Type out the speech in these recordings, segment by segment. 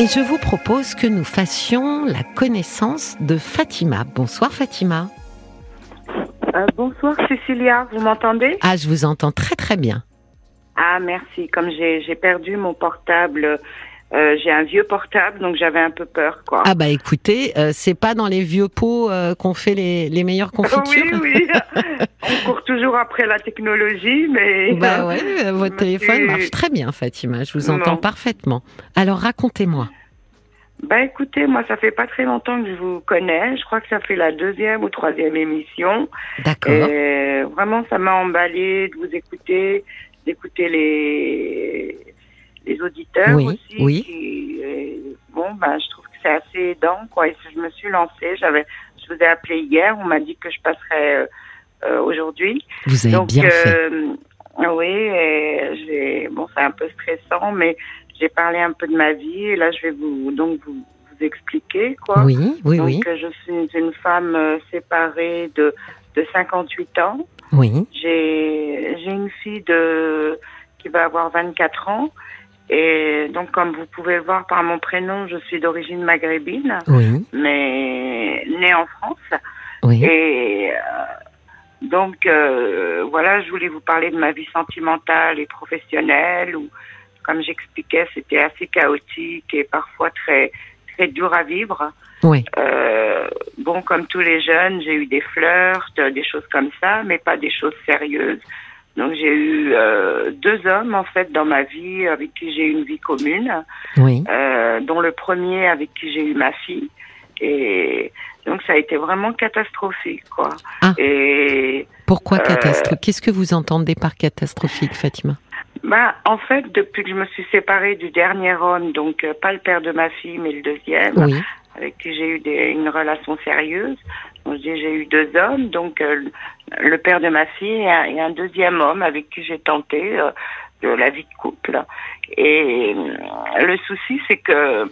Et je vous propose que nous fassions la connaissance de Fatima. Bonsoir Fatima. Euh, bonsoir Cécilia, vous m'entendez? Ah, je vous entends très très bien. Ah, merci. Comme j'ai j'ai perdu mon portable, euh, j'ai un vieux portable, donc j'avais un peu peur, quoi. Ah bah écoutez, euh, c'est pas dans les vieux pots euh, qu'on fait les, les meilleures confitures oui, oui. On court toujours après la technologie, mais. Bah ouais, votre téléphone marche très bien Fatima, je vous entends Non. parfaitement. Alors racontez-moi. Bah écoutez, moi ça fait pas très longtemps que je vous connais. Je crois que ça fait la deuxième ou troisième émission. D'accord. Vraiment, ça m'a emballé de vous écouter, d'écouter les auditeurs Oui, aussi. oui. qui, euh, bon, ben je trouve que c'est assez aidant, quoi. Et je me suis lancée. J'avais, je vous ai appelé hier. On m'a dit que je passerais euh, euh, aujourd'hui. Vous avez Donc, bien fait. oui, et j'ai, bon, c'est un peu stressant, mais j'ai parlé un peu de ma vie et là, je vais vous donc vous, vous expliquer quoi. Oui, oui, donc, oui, je suis une femme euh, séparée de de 58 ans. oui. J'ai j'ai une fille de qui va avoir 24 ans. Et donc, comme vous pouvez le voir par mon prénom, je suis d'origine maghrébine, Oui, mais née en France. oui. Et euh, donc, euh, voilà, je voulais vous parler de ma vie sentimentale et professionnelle, où, comme j'expliquais, c'était assez chaotique et parfois très, très dur à vivre. Oui. Euh, bon, comme tous les jeunes, j'ai eu des flirts, des choses comme ça, mais pas des choses sérieuses. Donc, j'ai eu euh, deux hommes, en fait, dans ma vie, avec qui j'ai eu une vie commune Oui. euh, dont le premier avec qui j'ai eu ma fille. Et donc ça a été vraiment catastrophique, quoi. Ah. Et Pourquoi euh, catastrophe Qu'est-ce que vous entendez par catastrophique, Fatima? Bah, en fait, depuis que je me suis séparée du dernier homme, donc euh, pas le père de ma fille, mais le deuxième, Oui, avec qui j'ai eu des, une relation sérieuse. J'ai j'ai eu deux hommes, donc euh, le père de ma fille et un, et un deuxième homme avec qui j'ai tenté euh, de la vie de couple. Et euh, le souci, c'est que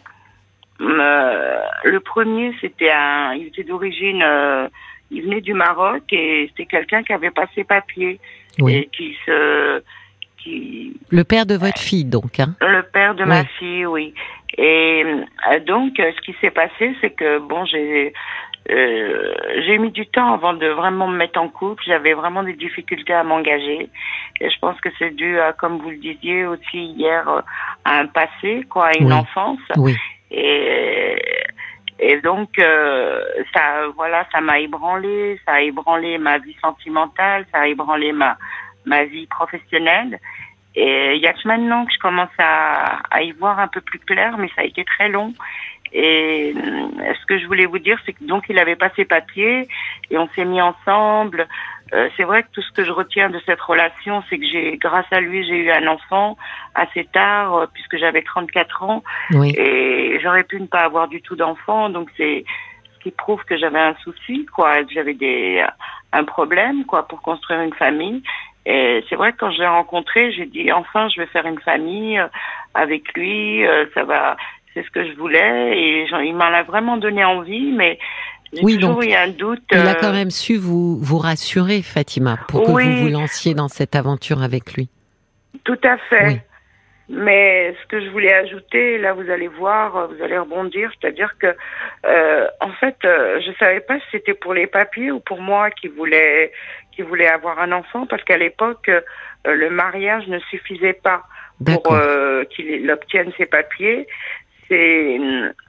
euh, le premier, c'était un, il était d'origine, euh, il venait du Maroc et c'était quelqu'un qui avait pas ses papiers oui. et qui se, qui Le père de votre fille, donc. Hein le père de ma fille, oui. Et euh, donc, ce qui s'est passé, c'est que bon, j'ai euh, j'ai mis du temps avant de vraiment me mettre en couple. J'avais vraiment des difficultés à m'engager. Et je pense que c'est dû à, comme vous le disiez aussi hier, euh, à un passé, quoi, à une Oui. enfance. Oui. Et, et donc, euh, ça, voilà, ça m'a ébranlé, ça a ébranlé ma vie sentimentale, ça a ébranlé ma, ma vie professionnelle. Et il y a que maintenant que je commence à, à y voir un peu plus clair, mais ça a été très long. Et euh, ce que je voulais vous dire, c'est que donc il avait pas ses papiers et on s'est mis ensemble. Euh, c'est vrai que tout ce que je retiens de cette relation, c'est que j'ai, grâce à lui, j'ai eu un enfant assez tard, euh, puisque j'avais 34 ans. Oui. Et j'aurais pu ne pas avoir du tout d'enfant, donc c'est ce qui prouve que j'avais un souci, quoi, que j'avais des un problème, quoi, pour construire une famille. Et c'est vrai que quand je l'ai rencontré, j'ai dit enfin je vais faire une famille euh, avec lui, euh, ça va, c'est ce que je voulais et il m'en a vraiment donné envie, mais j'ai Oui, toujours donc, eu un doute. Il a euh, quand même su vous, vous rassurer, Fatima, pour que Oui. vous vous lanciez dans cette aventure avec lui. Tout à fait. Oui. Mais ce que je voulais ajouter, là vous allez voir, vous allez rebondir, c'est-à-dire que euh, en fait, euh, je savais pas si c'était pour les papiers ou pour moi qui voulais qui voulait avoir un enfant, parce qu'à l'époque euh, le mariage ne suffisait pas pour qu'il obtienne ses papiers. C'est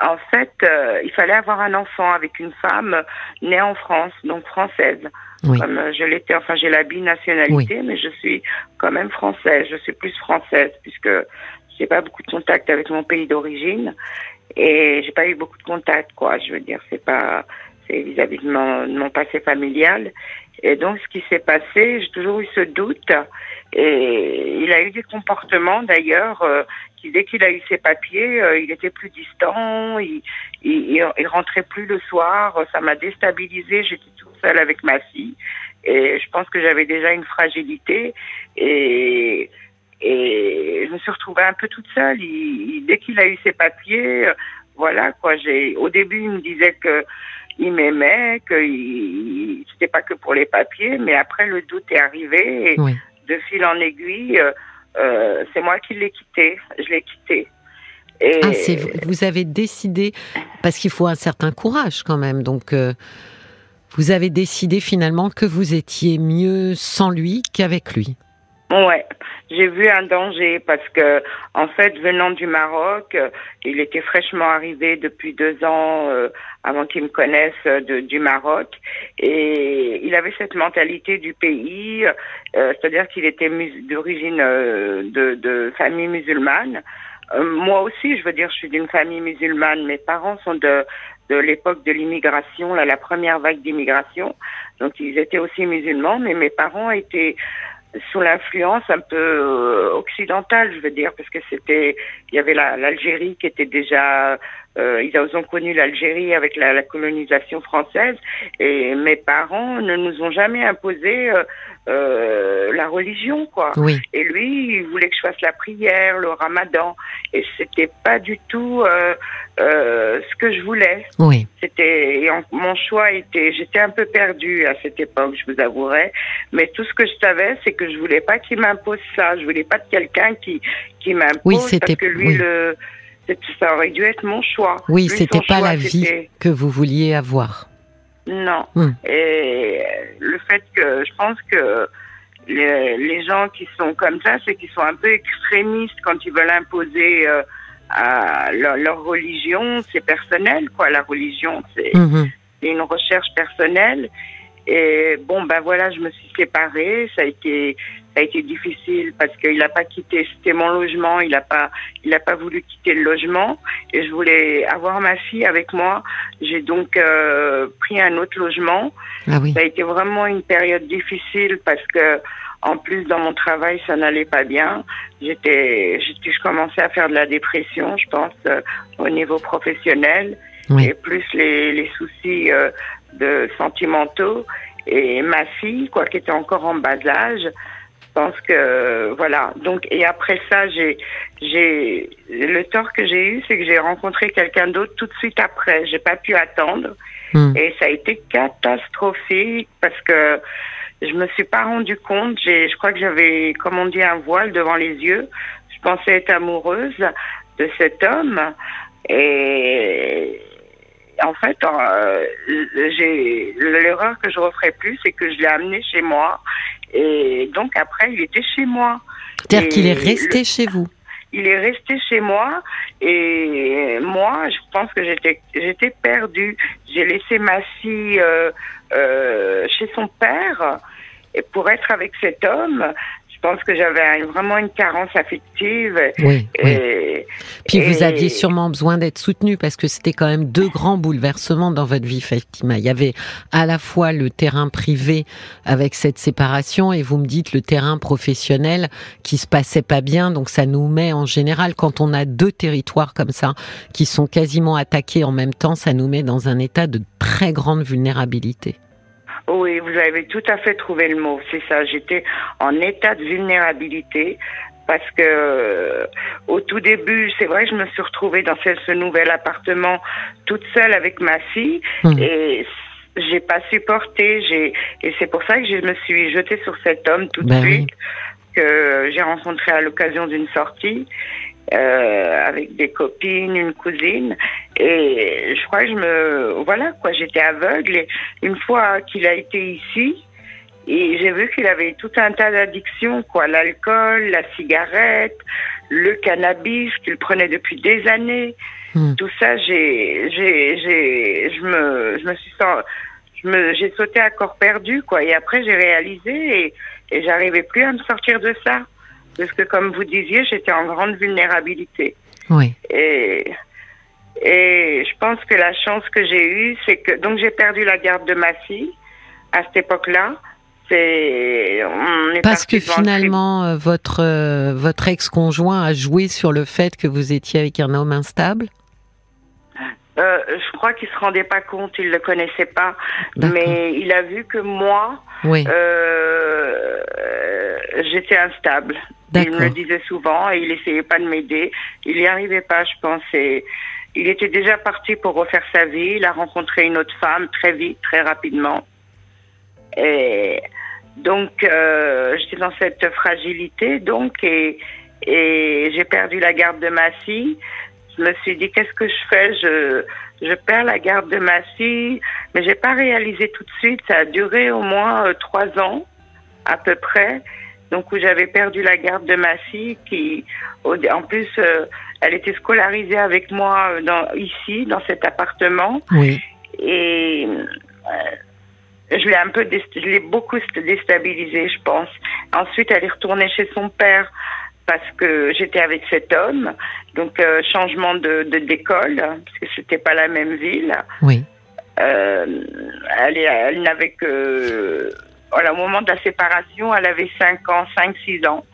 en fait, euh, il fallait avoir un enfant avec une femme née en France, donc française. Oui. Comme euh, je l'étais, enfin j'ai la binationalité, mais je suis quand même française. Je suis plus française puisque j'ai pas beaucoup de contact avec mon pays d'origine et j'ai pas eu beaucoup de contact, quoi. Je veux dire, c'est pas, c'est vis-à-vis de mon, de mon passé familial. Et donc, ce qui s'est passé, j'ai toujours eu ce doute. Et il a eu des comportements, d'ailleurs, euh, qui dès qu'il a eu ses papiers, euh, il était plus distant, il, rentrait plus le soir. Ça m'a déstabilisée. J'étais toute seule avec ma fille. Et je pense que j'avais déjà une fragilité. Et, je me suis retrouvée un peu toute seule. Dès qu'il a eu ses papiers, euh, voilà quoi. J'ai au début il me disait que il m'aimait, que c'était pas que pour les papiers, mais après le doute est arrivé. De fil en aiguille, euh, euh, c'est moi qui l'ai quitté. Je l'ai quitté. Et... Ah, vous avez décidé, parce qu'il faut un certain courage quand même, donc euh, vous avez décidé finalement que vous étiez mieux sans lui qu'avec lui. Ouais, j'ai vu un danger parce que, en fait, venant du Maroc, il était fraîchement arrivé depuis deux ans euh, avant qu'il me connaisse euh, du Maroc, et il avait cette mentalité du pays, c'est-à-dire qu'il était d'origine de, de famille musulmane. moi aussi, je veux dire, je suis d'une famille musulmane. Mes parents sont de de l'époque de l'immigration, la première vague d'immigration. Donc, ils étaient aussi musulmans, mais mes parents étaient sous l'influence un peu euh, occidentale, je veux dire, parce que c'était, il y avait l'Algérie qui était déjà, euh, ils ont connu l'Algérie avec la, la, colonisation française, et mes parents ne nous ont jamais imposé euh, euh, la religion, quoi. Oui. Et lui, il voulait que je fasse la prière, le ramadan, et c'était pas du tout ce que je voulais. Oui. C'était mon choix était, j'étais un peu perdue à cette époque, je vous avouerai, mais tout ce que je savais, c'est que je voulais pas qu'il m'impose ça. Je voulais pas de quelqu'un qui qui m'impose oui, parce que lui le ça aurait dû être mon choix. Oui, c'était pas la vie que vous vouliez avoir. Non. Hmm. Et le fait que je pense que les, gens qui sont comme ça, c'est qu'ils sont un peu extrémistes quand ils veulent imposer euh, à leur, religion. C'est personnel, quoi. La religion, c'est hmm. une recherche personnelle. Et bon, ben voilà, je me suis séparée. Ça a été, ça a été difficile parce qu'il n'a pas quitté. C'était mon logement. Il n'a pas, il a pas voulu quitter le logement. Et je voulais avoir ma fille avec moi. J'ai donc euh, pris un autre logement. Ah oui. Ça a été vraiment une période difficile parce que, en plus, dans mon travail, ça n'allait pas bien. J'étais, je commençais à faire de la dépression, je pense, euh, au niveau professionnel. Et plus les, les soucis euh, de sentimentaux et ma fille, quoi, qui était encore en bas âge. Je pense que voilà. Donc et après ça, j'ai j'ai le tort que j'ai eu, c'est que j'ai rencontré quelqu'un d'autre tout de suite après. J'ai pas pu attendre hmm. et ça a été catastrophique parce que je me suis pas rendu compte. J'ai, je crois que j'avais, comme on dit, un voile devant les yeux. Je pensais être amoureuse de cet homme et en fait, euh, j'ai l'erreur que je referai plus, c'est que je l'ai amené chez moi. Et donc après, il était chez moi. C'est-à-dire qu'il est resté chez vous. Il est resté chez moi et moi, je pense que j'étais j'étais perdue. J'ai laissé ma fille euh, euh, chez son père pour être avec cet homme, je pense que j'avais vraiment une carence affective. Oui, et, Puis vous aviez sûrement besoin d'être soutenu parce que c'était quand même deux grands bouleversements dans votre vie, Fatima. Il y avait à la fois le terrain privé avec cette séparation et vous me dites le terrain professionnel qui se passait pas bien. Donc ça nous met en général, quand on a deux territoires comme ça qui sont quasiment attaqués en même temps, ça nous met dans un état de très grande vulnérabilité. Oui, vous avez tout à fait trouvé le mot, c'est ça. J'étais en état de vulnérabilité parce que euh, au tout début, c'est vrai, je me suis retrouvée dans ce, nouvel appartement toute seule avec ma fille mmh. et j'ai pas supporté. J'ai et c'est pour ça que je me suis jetée sur cet homme tout de ben suite que j'ai rencontré à l'occasion d'une sortie euh, avec des copines, une cousine. Et je crois que je me. Voilà, quoi, j'étais aveugle. Et une fois qu'il a été ici, et j'ai vu qu'il avait tout un tas d'addictions, quoi. L'alcool, la cigarette, le cannabis qu'il prenait depuis des années. Hmm. Tout ça, j'ai, j'ai, j'ai, je me, je me suis je me, j'ai sauté à corps perdu, quoi. Et après, j'ai réalisé et, et j'arrivais plus à me sortir de ça parce que comme vous disiez, j'étais en grande vulnérabilité. Oui. Et, et je pense que la chance que j'ai eue, c'est que donc j'ai perdu la garde de ma fille à cette époque-là. C'est parce que finalement euh, votre euh, votre ex-conjoint a joué sur le fait que vous étiez avec un homme instable? Euh, je crois qu'il se rendait pas compte, il le connaissait pas, mais il a vu que moi, oui. j'étais instable. Il me le disait souvent et il essayait pas de m'aider. Il n'y arrivait pas, je pense. il était déjà parti pour refaire sa vie. Il a rencontré une autre femme très vite, très rapidement. Et donc, euh, j'étais dans cette fragilité, donc, et, et j'ai perdu la garde de ma fille. je me suis dit qu'est-ce que je fais? Je je perds la garde de ma fille, mais j'ai pas réalisé tout de suite. Ça a duré au moins euh, trois ans à peu près. Donc où j'avais perdu la garde de ma fille, qui en plus euh, elle était scolarisée avec moi euh, dans, ici dans cet appartement. Oui. Et je l'ai un peu, je l'ai beaucoup déstabilisée, je pense. Ensuite, elle est retournée chez son père parce que j'étais avec cet homme. Donc, euh, changement de, d'école, parce que c'était pas la même ville. Oui. Euh, elle, elle n'avait que. Voilà, au moment de la séparation, elle avait 5 ans, 5-6 ans.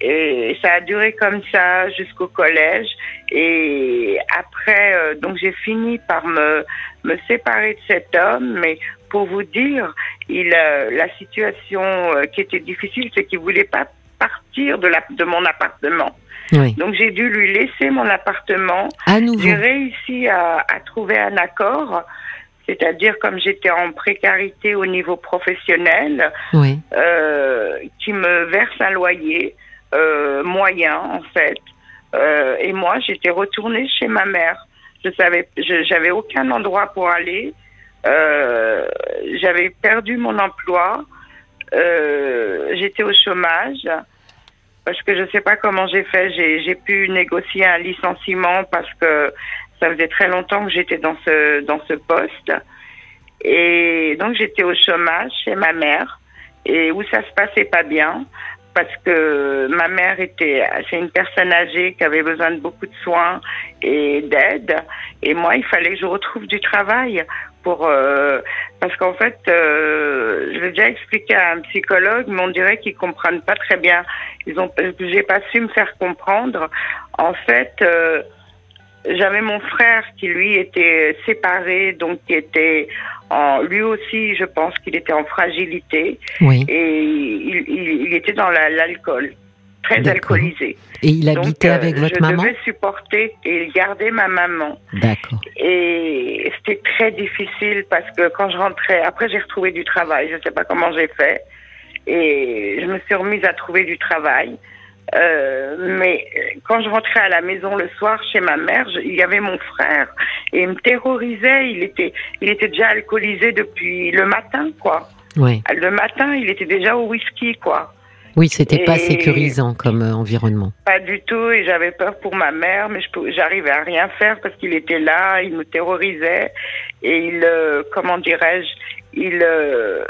Et ça a duré comme ça jusqu'au collège. Et après, euh, donc j'ai fini par me, me séparer de cet homme. Mais pour vous dire, il, la situation qui était difficile, c'est qu'il voulait pas partir de, la, de mon appartement. Donc j'ai dû lui laisser mon appartement. J'ai réussi à, à, trouver un accord, c'est-à-dire comme j'étais en précarité au niveau professionnel, euh, qui me verse un loyer euh, moyen en fait. Euh, et moi j'étais retournée chez ma mère. Je savais, j'avais aucun endroit pour aller. J'avais perdu mon emploi. J'étais au chômage parce que je ne sais pas comment j'ai fait. J'ai pu négocier un licenciement parce que ça faisait très longtemps que j'étais dans ce dans ce poste. Et donc j'étais au chômage chez ma mère. Et où ça se passait pas bien parce que ma mère était c'est une personne âgée qui avait besoin de beaucoup de soins et d'aide. Et moi il fallait que je retrouve du travail pour euh, parce qu'en fait euh, je vais déjà expliquer à un psychologue mais on dirait qu'ils comprennent pas très bien. Ils ont j'ai pas su me faire comprendre. En fait euh, j'avais mon frère qui lui était séparé donc qui était en lui aussi je pense qu'il était en fragilité oui. et il, il, il était dans l'alcool très alcoolisé. Et il habitait Donc, avec euh, votre je maman devais supporter et garder ma maman. D'accord. Et c'était très difficile parce que quand je rentrais, après j'ai retrouvé du travail, je ne sais pas comment j'ai fait, et je me suis remise à trouver du travail. Euh, mais quand je rentrais à la maison le soir chez ma mère, je- il y avait mon frère et il me terrorisait. Il était, il était déjà alcoolisé depuis le matin, quoi. Oui. Le matin, il était déjà au whisky, quoi. Oui, c'était pas sécurisant comme euh, environnement. Pas du tout, et j'avais peur pour ma mère, mais j'arrivais à rien faire parce qu'il était là, il me terrorisait, et il, euh, comment dirais-je, il, euh,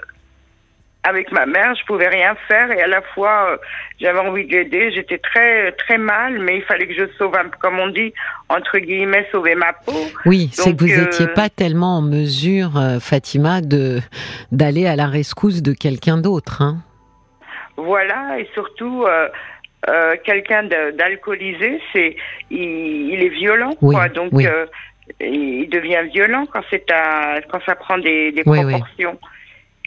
avec ma mère, je pouvais rien faire, et à la fois, euh, j'avais envie de l'aider, j'étais très, très mal, mais il fallait que je sauve, un comme on dit, entre guillemets, sauver ma peau. Oui, c'est que vous euh, étiez pas tellement en mesure, euh, Fatima, de d'aller à la rescousse de quelqu'un d'autre. Hein. Voilà, et surtout, euh, euh, quelqu'un d'alcoolisé, c'est, il, il est violent, Oui, quoi. Donc, oui. euh, il devient violent quand c'est quand ça prend des, des Oui, oui. proportions.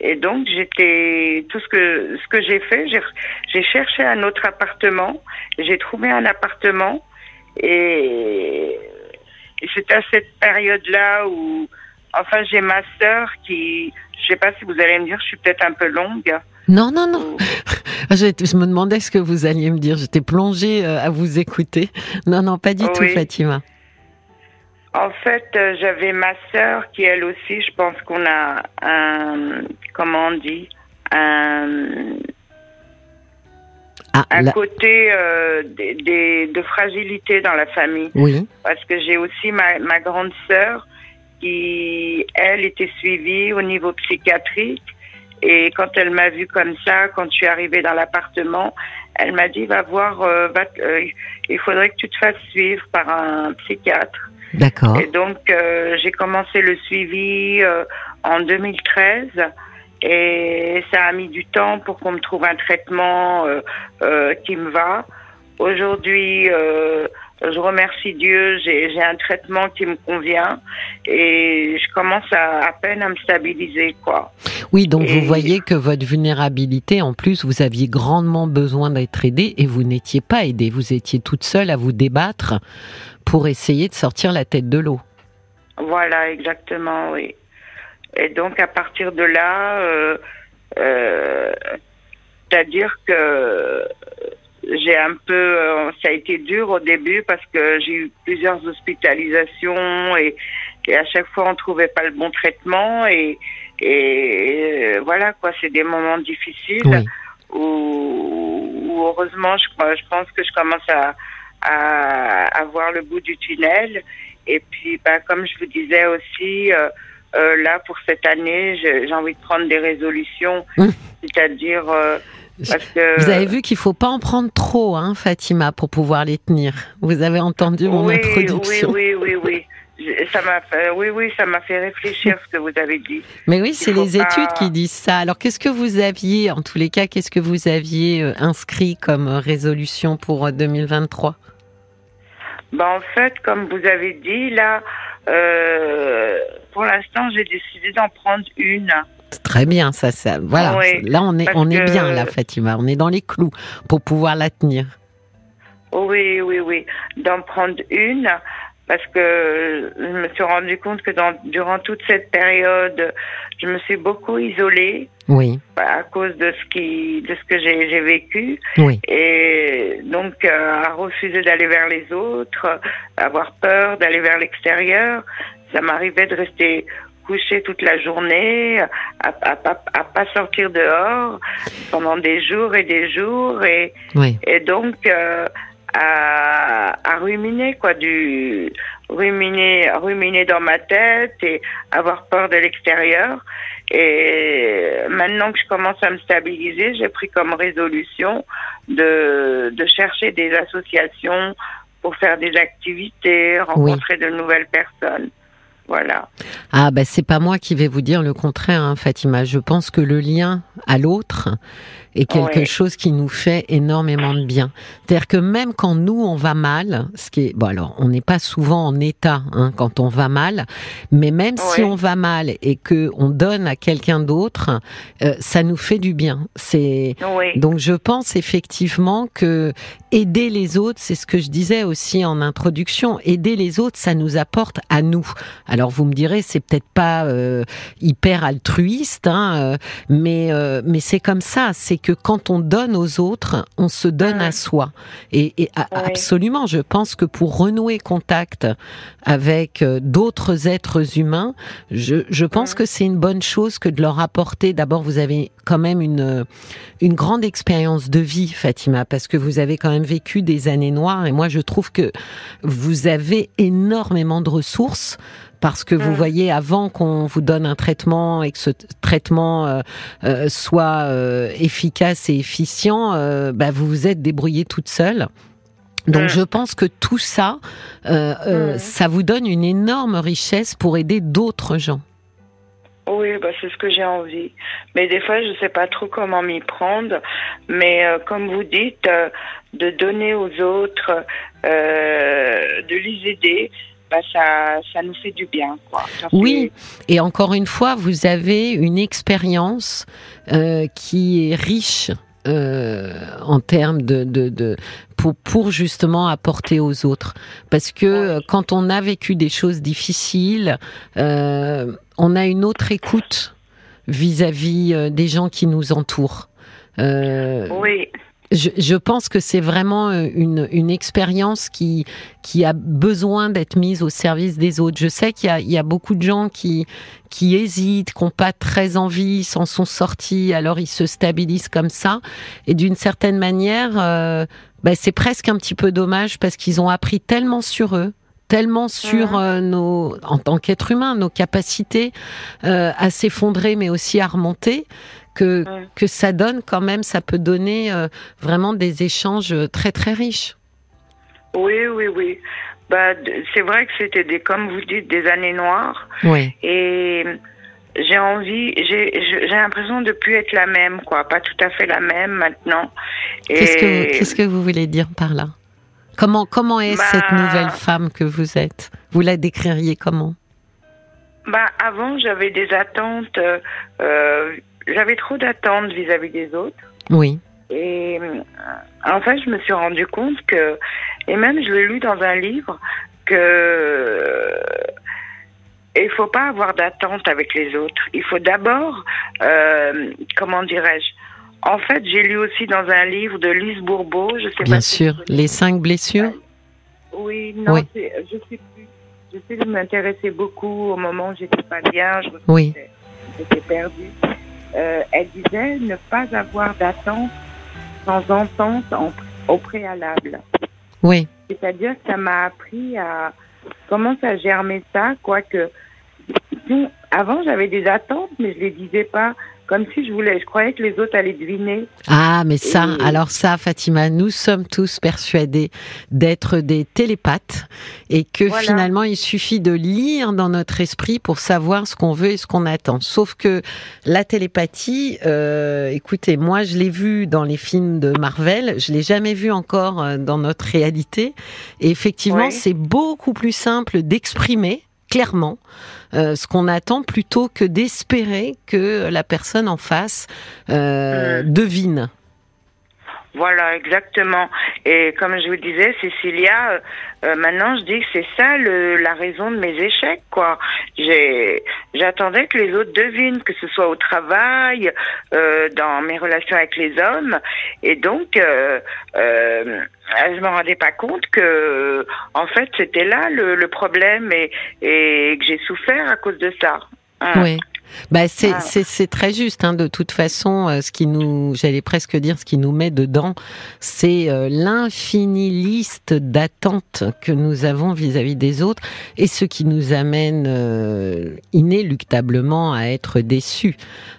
Et donc, j'étais, tout ce que, ce que j'ai fait, j'ai, cherché un autre appartement, j'ai trouvé un appartement, et, et c'est à cette période-là où, enfin, j'ai ma sœur qui, je sais pas si vous allez me dire, je suis peut-être un peu longue. Non, non, non. ou- Je, me demandais ce que vous alliez me dire. J'étais plongée euh, à vous écouter. Non, non, pas du tout, Oui. Fatima. En fait, euh, j'avais ma sœur qui, elle aussi, je pense qu'on a un, comment on dit, un, Ah, un côté euh, des, des- de fragilité dans la famille. oui, Parce que j'ai aussi ma, ma grande sœur qui, elle, était suivie au niveau psychiatrique. Et quand elle m'a vue comme ça, quand je suis arrivée dans l'appartement, elle m'a dit, va voir, euh, va euh, il faudrait que tu te fasses suivre par un psychiatre. D'accord. Et donc, euh, j'ai commencé le suivi euh, en 2013 et ça a mis du temps pour qu'on me trouve un traitement euh, euh, qui me va. Aujourd'hui, euh, je remercie Dieu, j'ai un traitement qui me convient et je commence à, à peine à me stabiliser, quoi. Oui, donc Et- vous voyez que votre vulnérabilité, en plus, vous aviez grandement besoin d'être aidée et vous n'étiez pas aidée. Vous étiez toute seule à vous débattre pour essayer de sortir la tête de l'eau. Voilà, exactement, oui. Et donc, à partir de là, euh, euh, c'est-à-dire que j'ai un peu, euh, ça a été dur au début parce que j'ai eu plusieurs hospitalisations et, et à chaque fois on trouvait pas le bon traitement et, et voilà quoi, c'est des moments difficiles où, heureusement je, je pense que je commence à, à, à voir le bout du tunnel et puis bah, comme je vous disais aussi. Euh, euh, là, pour cette année, j'ai envie de prendre des résolutions, hum. c'est-à-dire euh, vous avez vu qu'il faut pas en prendre trop, hein, Fatima, pour pouvoir les tenir. Vous avez entendu mon introduction. Oui, oui, oui, oui. Ça m'a fait, oui, oui, ça m'a fait réfléchir ce que vous avez dit. Mais oui, c'est les études qui disent ça. Alors, qu'est-ce que vous aviez, en tous les cas, qu'est-ce que vous aviez euh, inscrit comme résolution pour 2023 euh, ben, En fait, comme vous avez dit, là, euh, pour l'instant, j'ai décidé d'en prendre une. Très bien, ça, ça voilà. là, on est, on est bien, là, Fatima. On est dans les clous pour pouvoir la tenir. Oui, oui, oui. D'en prendre une, parce que je me suis rendu compte que dans, durant toute cette période, je me suis beaucoup isolée. Oui. À cause de ce qui, de ce que j'ai vécu. Oui. Et donc, euh, à refuser d'aller vers les autres, avoir peur d'aller vers l'extérieur, ça m'arrivait de rester coucher toute la journée, à, à, pas sortir dehors pendant des jours et des jours, et, et donc euh, à, à ruminer quoi, du ruminer, ruminer dans ma tête et avoir peur de l'extérieur. Et maintenant que je commence à me stabiliser, j'ai pris comme résolution de, de chercher des associations pour faire des activités, rencontrer de nouvelles personnes. Ah ben c'est pas moi qui vais vous dire le contraire, hein, Fatima. Je pense que le lien à l'autre est quelque chose qui nous fait énormément de bien. C'est-à-dire que même quand nous on va mal, ce qui est bon alors on n'est pas souvent en état hein, quand on va mal, mais même si on va mal et que on donne à quelqu'un d'autre, euh, ça nous fait du bien. C'est donc je pense effectivement que aider les autres, c'est ce que je disais aussi en introduction, aider les autres, ça nous apporte à nous. Alors vous me direz, c'est peut-être pas euh, hyper altruiste, hein, euh, mais euh, mais c'est comme ça. C'est que quand on donne aux autres, on se donne à soi. Et, et absolument, je pense que pour renouer contact avec d'autres êtres humains, je, je pense que c'est une bonne chose que de leur apporter. D'abord, vous avez quand même une une grande expérience de vie, Fatima, parce que vous avez quand même vécu des années noires. Et moi, je trouve que vous avez énormément de ressources parce que vous mm. voyez, avant qu'on vous donne un traitement et que ce traitement euh, euh, soit euh, efficace et efficient, bah, vous vous êtes débrouillé toute seule. Donc mm. je pense que tout ça, mm. ça vous donne une énorme richesse pour aider d'autres gens. Oui, bah c'est ce que j'ai envie. Mais des fois, je ne sais pas trop comment m'y prendre. Mais comme vous dites, de donner aux autres, de les aider, bah, ça, ça nous fait du bien. Quoi. oui, et encore une fois, vous avez une expérience euh, qui est riche. Euh, en termes de, de, de pour, pour, justement apporter aux autres parce que euh, quand on a vécu des choses difficiles euh, on a une autre écoute vis-à-vis -vis des gens qui nous entourent oui je, pense que c'est vraiment euh, une, une expérience qui, qui a besoin d'être mise au service des autres. Je sais qu'il y, y a, beaucoup de gens qui, qui hésitent, qui n'ont pas très envie, s'en sont sortis, alors ils se stabilisent comme ça. Et d'une certaine manière, euh, bah, c'est presque un petit peu dommage parce qu'ils ont appris tellement sur eux tellement sur euh, nos, en tant qu'être humain, nos capacités euh, à s'effondrer, mais aussi à remonter, que, que ça donne quand même, ça peut donner euh, vraiment des échanges très très riches. Oui, oui, oui. Bah, c'est vrai que c'était des, comme vous dites, des années noires. Oui. Et j'ai envie, j'ai l'impression de plus être la même, quoi, pas tout à fait la même maintenant. Qu'est-ce que qu'est-ce que vous voulez dire par là? Comment comment est bah cette nouvelle femme que vous êtes? Vous la décririez comment? Bah avant, j'avais des attentes. Euh, j'avais trop d'attentes vis-à-vis des autres. Oui. Et euh, en fait, je me suis rendu compte que, et même je l'ai lu dans un livre, que il faut pas avoir d'attente avec les autres. Il faut d'abord, euh, comment dirais-je, En fait, j'ai lu aussi dans un livre de Lise Bourbeau, je sais Bien sûr, Les cinq blessures? Oui, non, je sais plus. sais de m'intéresser beaucoup au moment où j'étais pas bien, je oui. j'étais perdue. Euh, elle disait ne pas avoir d'attente sans entente au préalable. Oui. C'est-à-dire que ça m'a appris à comment ça germer ça, quoique avant j'avais des attentes, mais je les disais pas comme si je voulais, je croyais que les autres allaient deviner. Ah, mais ça, alors ça, Fatima, nous sommes tous persuadés d'être des télépathes et que finalement, il suffit de lire dans notre esprit pour savoir ce qu'on veut et ce qu'on attend. Sauf que la télépathie, euh, écoutez, moi, je l'ai vu dans les films de Marvel, je l'ai jamais vu encore euh, dans notre réalité. Et effectivement, c'est beaucoup plus simple d'exprimer clairement euh, ce qu'on attend plutôt que d'espérer que la personne en face euh, hmm. devine. Voilà, exactement. Et comme je vous disais, Cécilia, euh, maintenant je dis que c'est ça le, la raison de mes échecs, quoi. J'ai, j'attendais que les autres devinent, que ce soit au travail, euh, dans mes relations avec les hommes, et donc euh, euh je me rendais pas compte que, en fait, c'était là le, le problème et, et que j'ai souffert à cause de ça. Hein. Oui. Bah c'est c'est très juste. Hein, de toute façon, euh, ce qui nous, j'allais presque dire, ce qui nous met dedans, c'est euh, l'infinie liste d'attentes que nous avons vis-à-vis des autres et ce qui nous amène euh, inéluctablement à être déçus.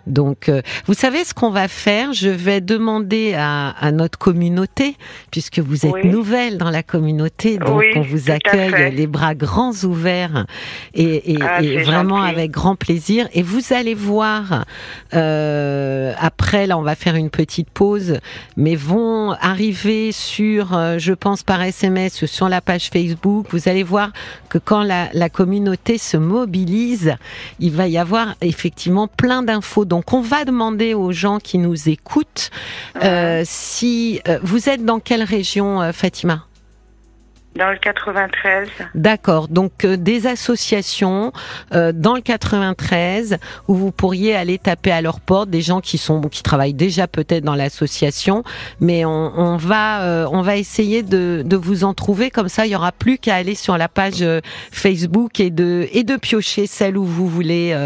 Donc, vous savez ce qu'on va faire? Je vais demander à, à, notre communauté, puisque vous êtes nouvelle dans la communauté, donc on vous accueille les bras grands ouverts et, et, ah, et vraiment avec grand plaisir. Et vous vous allez voir, euh, après, là, on va faire une petite pause, mais vont arriver sur, euh, je pense par SMS, sur la page Facebook, vous allez voir que quand la, communauté se mobilise, il va y avoir effectivement plein d'infos. Donc, on va demander aux gens qui nous écoutent euh, si vous êtes dans quelle région, Fatima? Dans le 93. D'accord. Donc euh, des associations euh, dans le 93 où vous pourriez aller taper à leur porte des gens qui sont qui travaillent déjà peut-être dans l'association, mais on, on va euh, on va essayer de, de vous en trouver comme ça. Il y aura plus qu'à aller sur la page Facebook et de et de piocher celle où vous voulez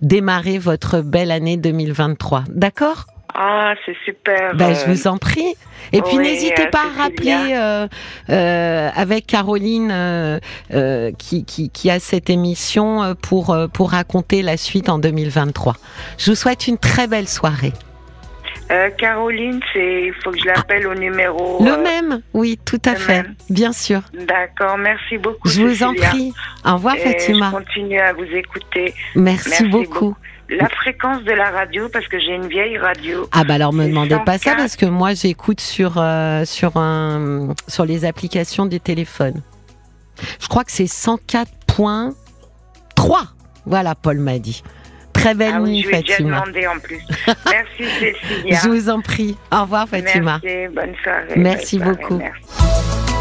démarrer votre belle année 2023. D'accord? Ah, c'est super. Ben, je vous en prie. Et puis n'hésitez pas à rappeler euh, euh, avec Caroline euh, euh qui, qui, qui, a cette émission euh, pour, pour raconter la suite en 2023. Je vous souhaite une très belle soirée. Caroline, c'est il faut que je l'appelle au numéro. Le même, oui, tout à fait, bien sûr. D'accord, merci beaucoup. Je vous en prie. Au revoir, Fatima. Je continue à vous écouter. Merci, beaucoup la fréquence de la radio parce que j'ai une vieille radio. Ah bah alors me demandez pas ça parce que moi j'écoute sur euh, sur un sur les applications des téléphones. Je crois que c'est 104.3. Voilà, Paul m'a dit. Très belle ah nuit, Fatima. en plus. Merci Cécilia. je vous en prie. Au revoir Fatima. Merci, bonne soirée. Merci beaucoup. Merci.